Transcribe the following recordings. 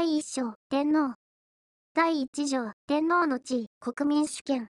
第一章、天皇。第一条、天皇の地位、国民主権。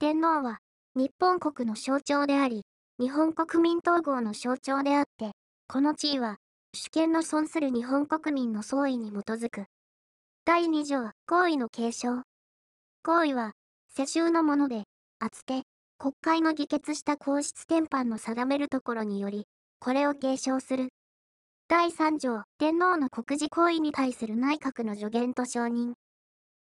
天皇は、日本国の象徴であり、日本国民統合の象徴であって、この地位は、主権の損する日本国民の総意に基づく。第二条、行為の継承。行為は、世襲のもので、あつて、国会の議決した皇室典範の定めるところにより、これを継承する。第三条、天皇の国事行為に対する内閣の助言と承認。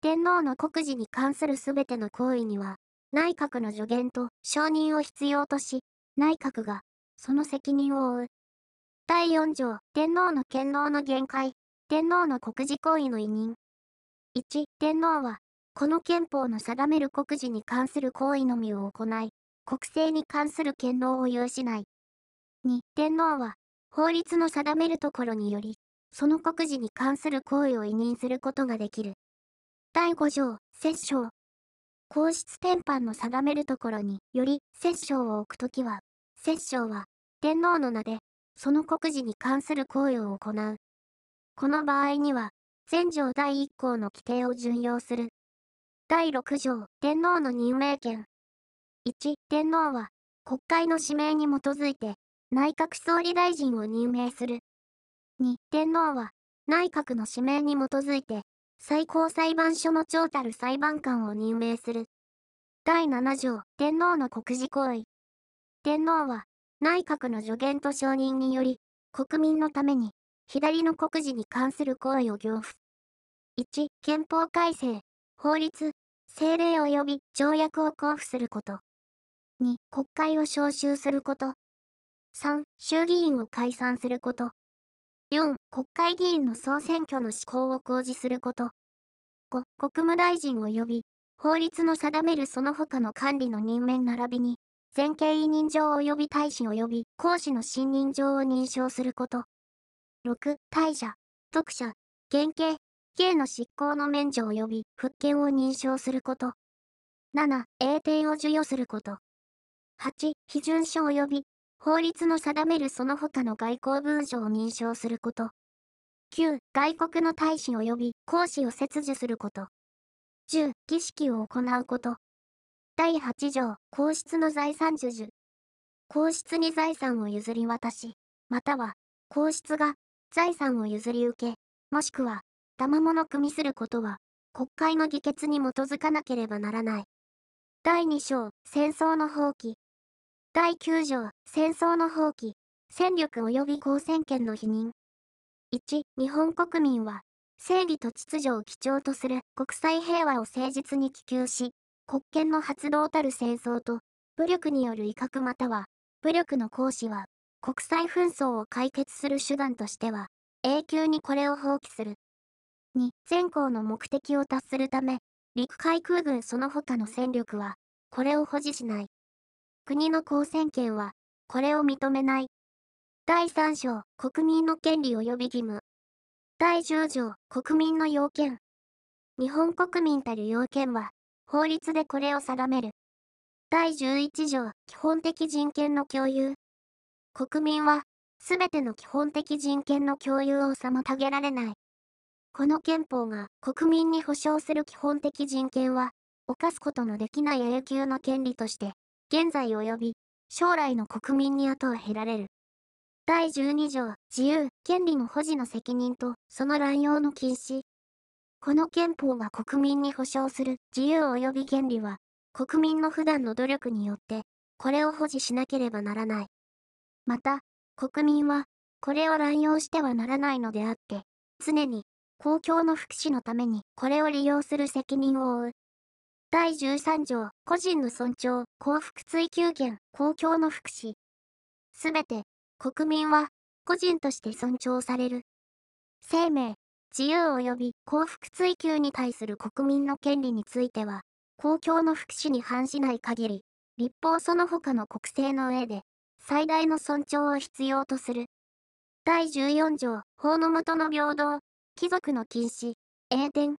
天皇の国事に関するすべての行為には、内閣の助言と承認を必要とし、内閣がその責任を負う。第4条、天皇の権能の限界、天皇の国事行為の委任。1、天皇は、この憲法の定める国事に関する行為のみを行い、国政に関する権能を有しない。2、天皇は、法律の定めるところにより、その国事に関する行為を委任することができる。第5条、摂政。皇室典範の定めるところにより、摂政を置くときは、摂政は、天皇の名で、その国事に関する行為を行う。この場合には、全条第1項の規定を準用する。第6条、天皇の任命権。1、天皇は、国会の指名に基づいて、内閣総理大臣を任命する。2、天皇は、内閣の指名に基づいて、最高裁判所の長たる裁判官を任命する。第7条、天皇の国事行為。天皇は、内閣の助言と承認により、国民のために、左の国事に関する行為を行付。1、憲法改正、法律、政令及び条約を交付すること。2、国会を召集すること。3、衆議院を解散すること。4、国会議員の総選挙の施行を公示すること。5、国務大臣及び、法律の定めるその他の管理の任命並びに、全権委任状及び大使及び公使の信任状を認証すること。6、大者、特者、減刑、刑の執行の免除及び復権を認証すること。7、栄転を授与すること。8、批准書及び法律の定めるその他の外交文書を認証すること。9、外国の大使及び公使を切除すること。10、儀式を行うこと。第8条、皇室の財産授受。皇室に財産を譲り渡し、または、皇室が財産を譲り受け、もしくは、賜物組みすることは、国会の議決に基づかなければならない。第2章、戦争の放棄。第9条、戦争の放棄、戦力及び公選権の否認。1、日本国民は、正義と秩序を基調とする国際平和を誠実に希求し、国権の発動たる戦争と、武力による威嚇または、武力の行使は、国際紛争を解決する手段としては、永久にこれを放棄する。2、全校の目的を達するため、陸海空軍その他の戦力は、これを保持しない。国の公選権は、これを認めない。第3章、国民の権利及び義務。第10条、国民の要件。日本国民たる要件は、法律でこれを定める。第11条、基本的人権の共有。国民は、すべての基本的人権の共有を妨げられない。この憲法が国民に保障する基本的人権は、犯すことのできない永久の権利として現在及び将来の国民に後を経られる。第12条、自由、権利の保持の責任とその乱用の禁止。この憲法が国民に保障する自由及び権利は、国民の普段の努力によって、これを保持しなければならない。また、国民は、これを乱用してはならないのであって、常に、公共の福祉のためにこれを利用する責任を負う。第13条、個人の尊重、幸福追求権、公共の福祉。すべて、国民は、個人として尊重される。生命、自由及び幸福追求に対する国民の権利については、公共の福祉に反しない限り、立法その他の国政の上で、最大の尊重を必要とする。第14条、法の下の平等、貴族の禁止、栄転。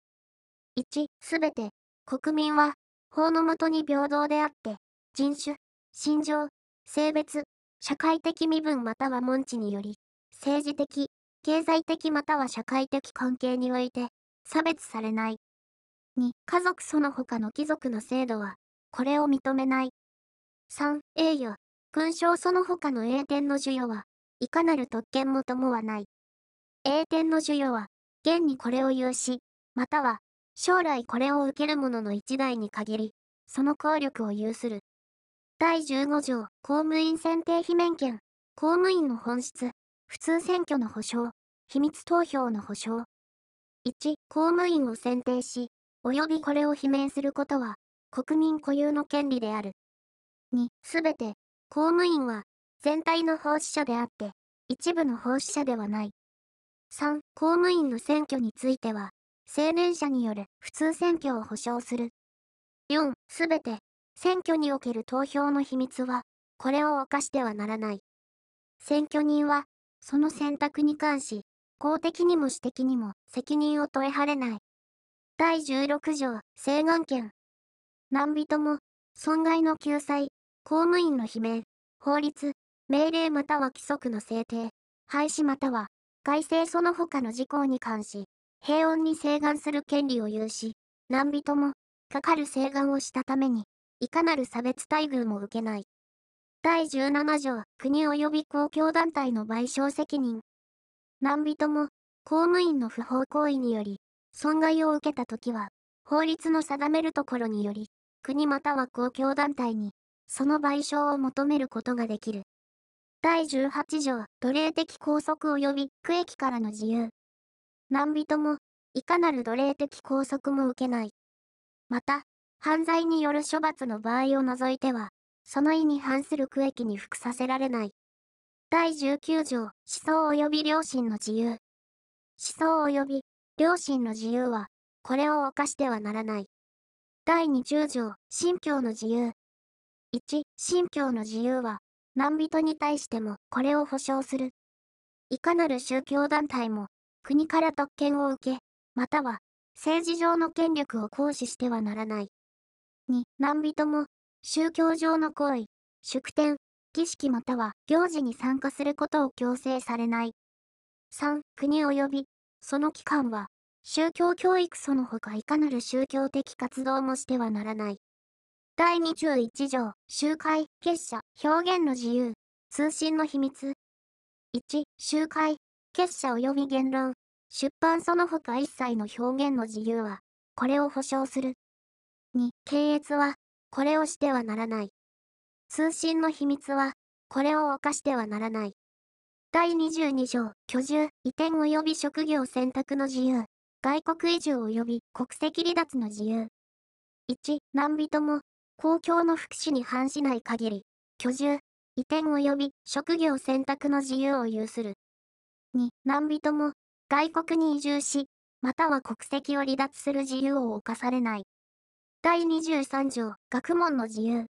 1、すべて、国民は、法の下に平等であって、人種、信条、性別、社会的身分または門地により、政治的、経済的または社会的関係において、差別されない。2、家族その他の貴族の制度は、これを認めない。3、栄誉、勲章その他の栄典の授与は、いかなる特権も伴わない。栄典の授与は、現にこれを有し、または、将来これを受ける者の一代に限り、その効力を有する。第15条、公務員選定非免権、公務員の本質、普通選挙の保障、秘密投票の保障。1、公務員を選定し、及びこれを罷免することは、国民固有の権利である。2、すべて、公務員は、全体の奉仕者であって、一部の奉仕者ではない。3、公務員の選挙については、青年者による普通選挙を保障する。4、すべて、選挙における投票の秘密は、これを犯してはならない。選挙人は、その選択に関し、公的にも私的にも責任を問えはれない。第16条、請願権。何人も、損害の救済、公務員の罷免、法律、命令または規則の制定、廃止または改正その他の事項に関し、平穏に請願する権利を有し、何人も、かかる請願をしたために、いかなる差別待遇も受けない。第17条、国及び公共団体の賠償責任。何人も、公務員の不法行為により、損害を受けたときは、法律の定めるところにより、国または公共団体に、その賠償を求めることができる。第18条、奴隷的拘束及び区域からの自由。何人も、いかなる奴隷的拘束も受けない。また、犯罪による処罰の場合を除いては、その意に反する区域に服させられない。第19条、思想及び良心の自由。思想及び良心の自由は、これを犯してはならない。第20条、信教の自由。1、信教の自由は、何人に対してもこれを保障する。いかなる宗教団体も、国から特権を受け、または、政治上の権力を行使してはならない。2、何人も、宗教上の行為、祝典、儀式または行事に参加することを強制されない。3、国及びその機関は、宗教教育その他いかなる宗教的活動もしてはならない。第21条、集会、結社、表現の自由、通信の秘密。1、集会、結社及び言論、出版その他一切の表現の自由は、これを保障する。2、検閲は、これをしてはならない。通信の秘密は、これを犯してはならない。第22条、居住、移転及び職業選択の自由、外国移住及び国籍離脱の自由。1、何人も、公共の福祉に反しない限り、居住、移転及び職業選択の自由を有する。2、何人も、外国に移住し、または国籍を離脱する自由を犯されない。第23条、学問の自由。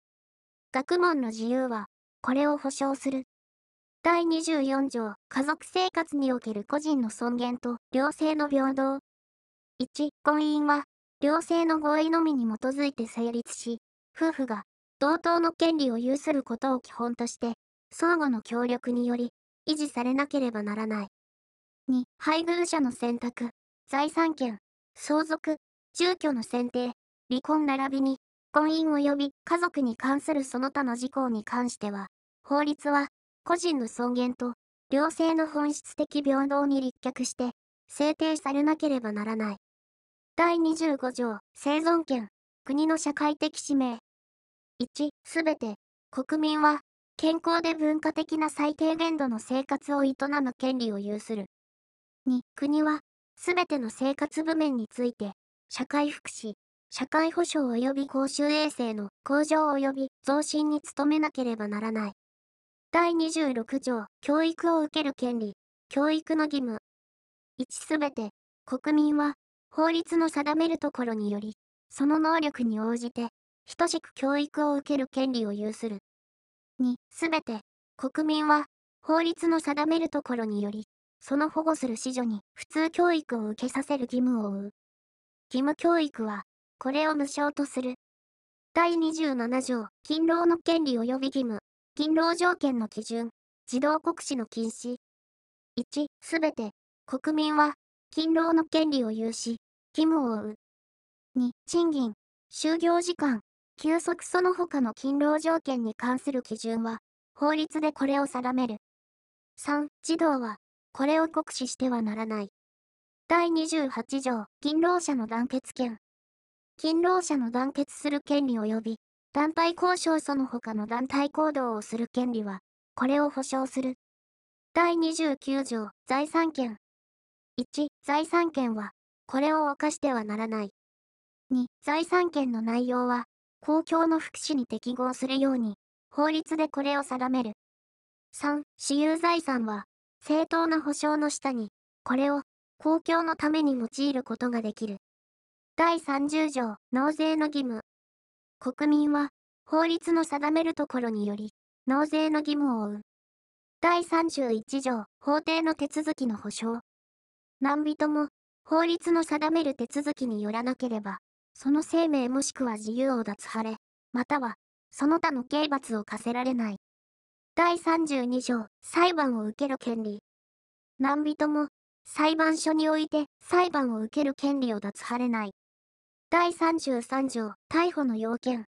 学問の自由は、これを保障する。第24条、家族生活における個人の尊厳と両性の平等。1、婚姻は、両性の合意のみに基づいて成立し、夫婦が同等の権利を有することを基本として、相互の協力により、維持されなければならない。2、配偶者の選択、財産権、相続、住居の選定、離婚並びに、婚姻及び家族に関するその他の事項に関しては、法律は個人の尊厳と両性の本質的平等に立脚して制定されなければならない。第25条、生存権、国の社会的使命。1、すべて、国民は、健康で文化的な最低限度の生活を営む権利を有する。2、国は、すべての生活部面について、社会福祉、社会保障及び公衆衛生の向上及び増進に努めなければならない。第26条、教育を受ける権利、教育の義務。1すべて、国民は、法律の定めるところにより、その能力に応じて、等しく教育を受ける権利を有する。2すべて、国民は、法律の定めるところにより、その保護する子女に普通教育を受けさせる義務を負う。義務教育は、これを無償とする。第27条、勤労の権利及び義務。勤労条件の基準、児童国試の禁止。1、すべて、国民は、勤労の権利を有し、義務を負う。2、賃金、就業時間、休息その他の勤労条件に関する基準は、法律でこれを定める。3、児童は、これを酷使してはならない。第28条、勤労者の団結権。勤労者の団結する権利及び、団体交渉その他の団体行動をする権利は、これを保障する。第29条、財産権。1、財産権は、これを犯してはならない。2、財産権の内容は、公共の福祉に適合するように、法律でこれを定める。3、私有財産は、正当な保障の下に、これを、公共のために用いることができる。第30条、納税の義務。国民は、法律の定めるところにより、納税の義務を負う。第31条、法定の手続きの保障。何人も、法律の定める手続きによらなければ、その生命もしくは自由を脱され、または、その他の刑罰を課せられない。第32条、裁判を受ける権利。何人も、裁判所において裁判を受ける権利を脱されない。第33条、逮捕の要件。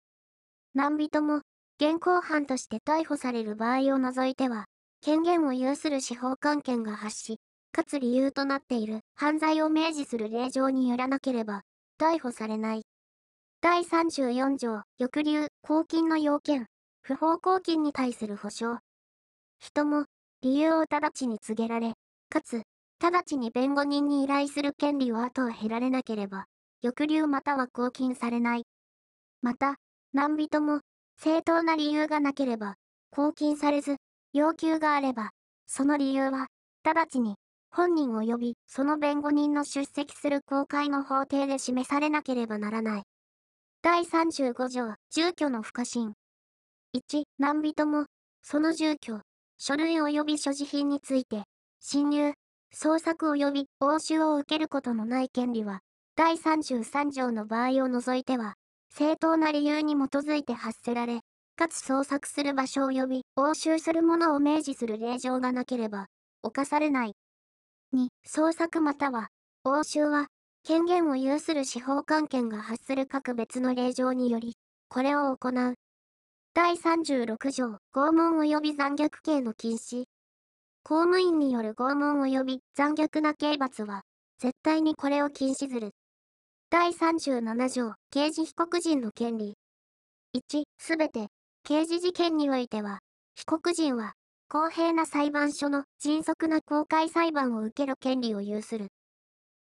何人も、現行犯として逮捕される場合を除いては、権限を有する司法官権が発し、かつ理由となっている犯罪を明示する令状によらなければ、逮捕されない。第34条、抑留、公金の要件、不法公金に対する保障。人も、理由を直ちに告げられ、かつ、直ちに弁護人に依頼する権利を後を経られなければ、抑留または公金されない。また、何人も、正当な理由がなければ、公金されず、要求があれば、その理由は、直ちに、本人及びその弁護人の出席する公開の法廷で示されなければならない。第35条、住居の不可侵。1、何人も、その住居、書類及び所持品について、侵入、捜索及び押収を受けることのない権利は、第33条の場合を除いては、正当な理由に基づいて発せられ、かつ捜索する場所及び押収するものを明示する令状がなければ、犯されない。2、捜索または、押収は、権限を有する司法官権が発する各別の令状により、これを行う。第36条、拷問及び残虐刑の禁止。公務員による拷問及び残虐な刑罰は、絶対にこれを禁止する。第37条、刑事被告人の権利。1、すべて、刑事事件においては、被告人は、公平な裁判所の迅速な公開裁判を受ける権利を有する。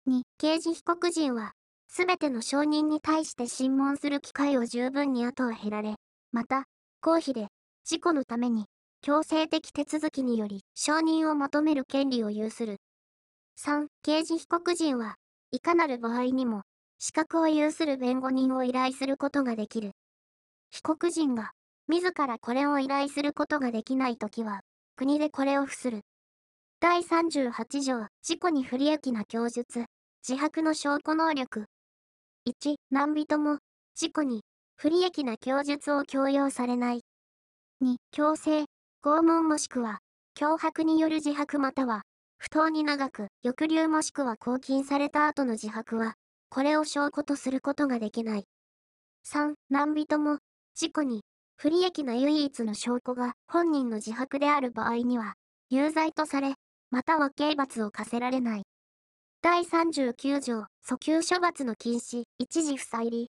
2、刑事被告人は、すべての証人に対して審問する機会を十分に後を経られ、また、公費で、事故のために、強制的手続きにより承認を求める権利を有する。3、刑事被告人は、いかなる場合にも、資格を有する弁護人を依頼することができる。被告人が、自らこれを依頼することができないときは、国でこれを付する。第38条、事故に不利益な供述、自白の証拠能力。1、何人も、事故に不利益な供述を強要されない。2、強制、拷問もしくは、脅迫による自白または、不当に長く、抑留もしくは拘禁された後の自白は、これを証拠とすることができない。3、何人も、事故に不利益な唯一の証拠が本人の自白である場合には、有罪とされ、または刑罰を課せられない。第39条、訴求処罰の禁止、一時不再理。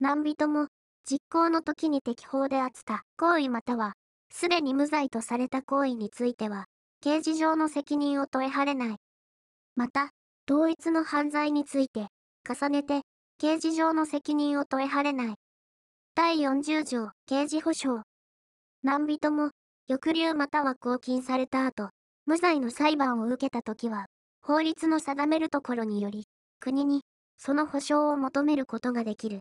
何人も、実行の時に適法であった行為または、すでに無罪とされた行為については、刑事上の責任を問えはれない。また、同一の犯罪について、重ねて、刑事上の責任を問えはれない。第40条、刑事保障。何人も、抑留または拘禁された後、無罪の裁判を受けたときは、法律の定めるところにより、国に、その保障を求めることができる。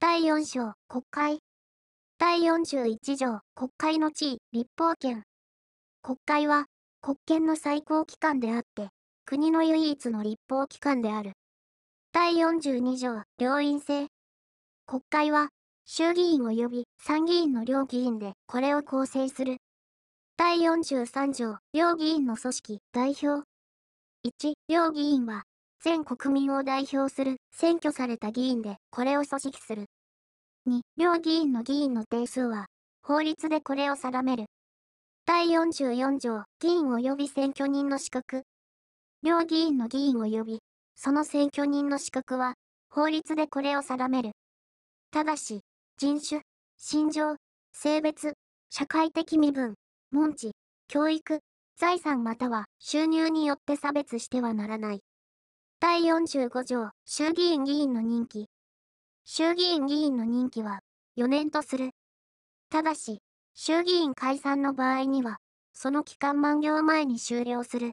第4章、国会。第41条、国会の地位、立法権。国会は、国権の最高機関であって、国の唯一の立法機関である。第42条、両院制。国会は、衆議院及び参議院の両議員でこれを構成する。第43条、両議員の組織、代表。1、両議員は、全国民を代表する、選挙された議員で、これを組織する。2、両議員の議員の定数は、法律でこれを定める。第44条、議員及び選挙人の資格。両議員の議員及び、その選挙人の資格は、法律でこれを定める。ただし、人種、心情、性別、社会的身分、門地、教育、財産または収入によって差別してはならない。第45条、衆議院議員の任期。衆議院議員の任期は4年とする。ただし、衆議院解散の場合には、その期間満了前に終了する。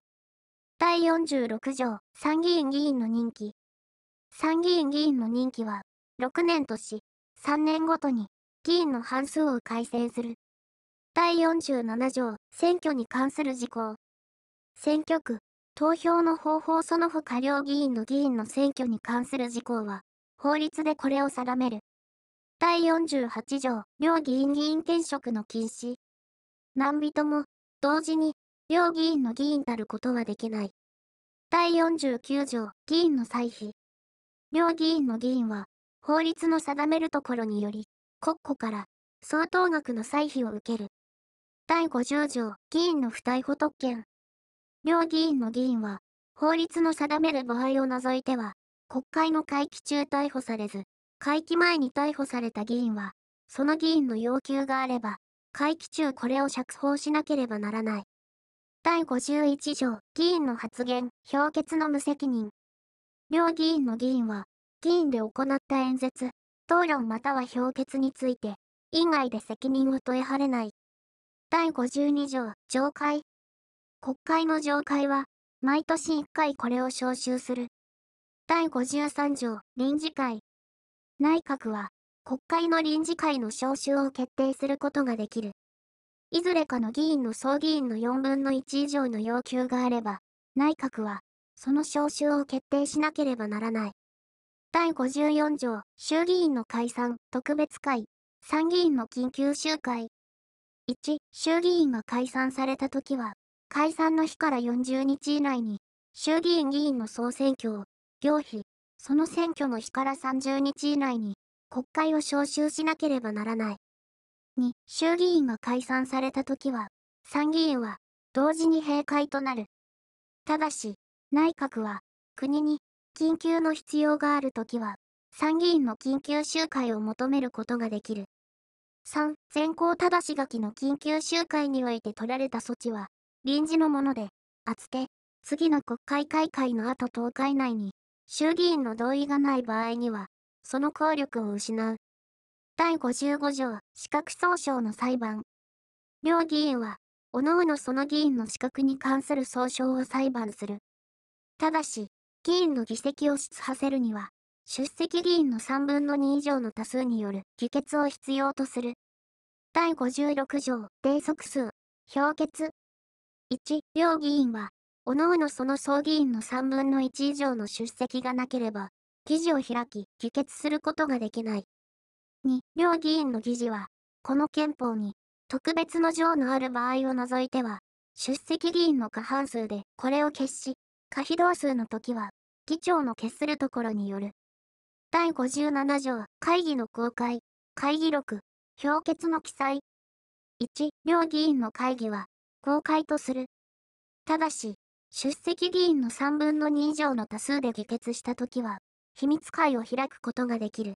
第46条、参議院議員の任期。参議院議員の任期は6年とし、3年ごとに議員の半数を改選する。第47条、選挙に関する事項。選挙区、投票の方法その他両議員の議員の選挙に関する事項は、法律でこれを定める。第48条、両議員議員転職の禁止。何人も、同時に、両議員の議員たることはできない。第49条、議員の歳費。両議員の議員は、法律の定めるところにより、国庫から相当額の歳費を受ける。第50条、議員の不逮捕特権。両議員の議員は、法律の定める場合を除いては、国会の会期中逮捕されず、会期前に逮捕された議員は、その議員の要求があれば、会期中これを釈放しなければならない。第51条、議員の発言、評決の無責任。両議員の議員は、議員で行った演説、討論または評決について、以外で責任を問えはれない。第52条、上会。国会の上会は、毎年1回これを召集する。第53条、臨時会。内閣は、国会の臨時会の召集を決定することができる。いずれかの議員の総議員の4分の1以上の要求があれば、内閣は、その召集を決定しなければならない。第54条、衆議院の解散、特別会、参議院の緊急集会、1、衆議院が解散されたときは、解散の日から40日以内に、衆議院議員の総選挙を、行費、その選挙の日から30日以内に、国会を召集しなければならない。2、衆議院が解散されたときは、参議院は、同時に閉会となる。ただし、内閣は、国に、緊急の必要があるときは、参議院の緊急集会を求めることができる。3、先行正し書きの緊急集会において取られた措置は、臨時のもので、あつて、次の国会開会の後10日以内に、衆議院の同意がない場合には、その効力を失う。第55条、資格総称の裁判。両議員は、各々その議員の資格に関する総称を裁判する。ただし、議員の議席を出させるには、出席議員の3分の2以上の多数による議決を必要とする。第56条、定則数、評決。1、両議員は、各々その総議員の3分の1以上の出席がなければ、議事を開き、議決することができない。2、両議員の議事は、この憲法に、特別の条のある場合を除いては、出席議員の過半数でこれを決し、可否同数の時は、議長の決するところによる。第57条、会議の公開、会議録、評決の記載。1、両議員の会議は、公開とする。ただし、出席議員の3分の2以上の多数で議決したときは、秘密会を開くことができる。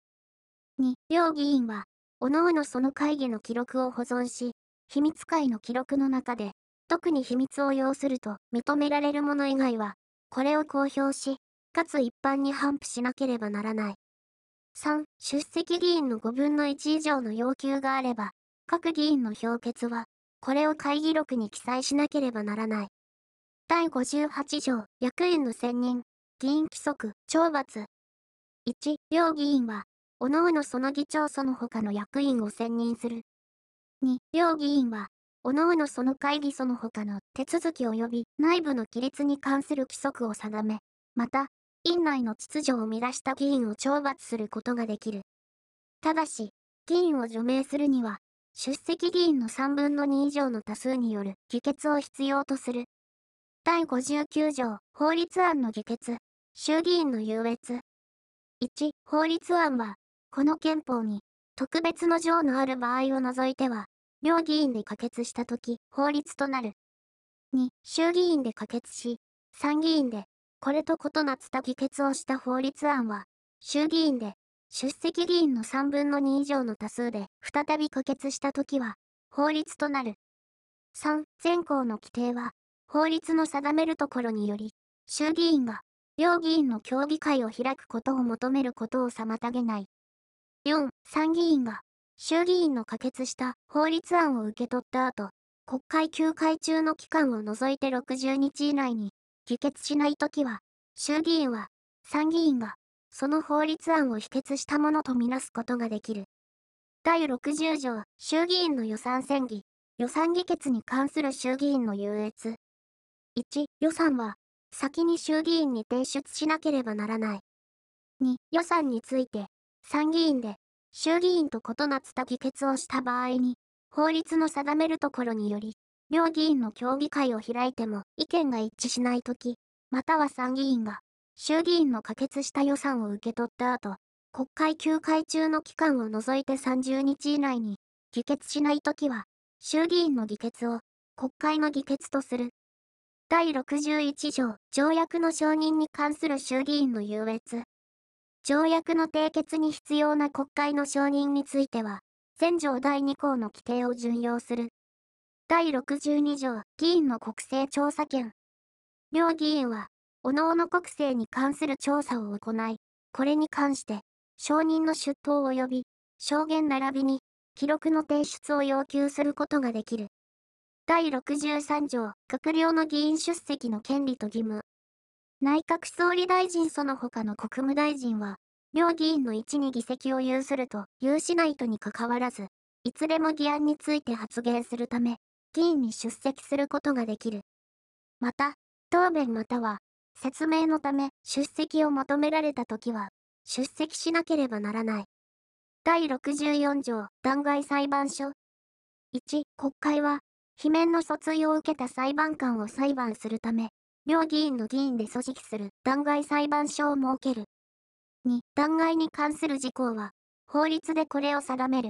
2、両議員は、各々その会議の記録を保存し、秘密会の記録の中で、特に秘密を要すると認められるもの以外は、これを公表し、かつ一般に頒布しなければならない。3、出席議員の5分の1以上の要求があれば、各議員の評決は、これを会議録に記載しなければならない。第58条、役員の選任、議員規則、懲罰。1、両議員は、各々その議長その他の役員を選任する。2、両議員は、各々その会議その他の手続き及び内部の規律に関する規則を定め、また、院内の秩序を乱した議員を懲罰することができる。ただし、議員を除名するには、出席議員の3分の2以上の多数による議決を必要とする。第59条、法律案の議決、衆議院の優越。1、法律案は、この憲法に、特別の条のある場合を除いては、両議員で可決したとき、法律となる。2、衆議院で可決し、参議院で、これと異なった議決をした法律案は、衆議院で、出席議員の3分の2以上の多数で、再び可決したときは、法律となる。3、全項の規定は、法律の定めるところにより、衆議院が、両議員の協議会を開くことを求めることを妨げない。4、参議院が、衆議院の可決した法律案を受け取った後、国会休会中の期間を除いて60日以内に議決しないときは、衆議院は参議院がその法律案を否決したものとみなすことができる。第60条、衆議院の予算選議、予算議決に関する衆議院の優越。1、予算は先に衆議院に提出しなければならない。2、予算について参議院で衆議院と異なった議決をした場合に、法律の定めるところにより、両議員の協議会を開いても意見が一致しないとき、または参議院が衆議院の可決した予算を受け取った後、国会休会中の期間を除いて30日以内に議決しないときは、衆議院の議決を国会の議決とする。第61条、条約の承認に関する衆議院の優越。条約の締結に必要な国会の承認については、全条第2項の規定を準用する。第62条、議員の国政調査権。両議員は、各々国政に関する調査を行い、これに関して、承認の出頭及び、証言並びに、記録の提出を要求することができる。第63条、閣僚の議員出席の権利と義務。内閣総理大臣その他の国務大臣は、両議員の位置に議席を有すると、有しないとにかかわらず、いつでも議案について発言するため、議員に出席することができる。また、答弁または、説明のため出席を求められたときは、出席しなければならない。第64条、弾劾裁判所。1、国会は、罷免の訴追を受けた裁判官を裁判するため、両議員の議員で組織する弾劾裁判所を設ける。2、弾劾に関する事項は、法律でこれを定める。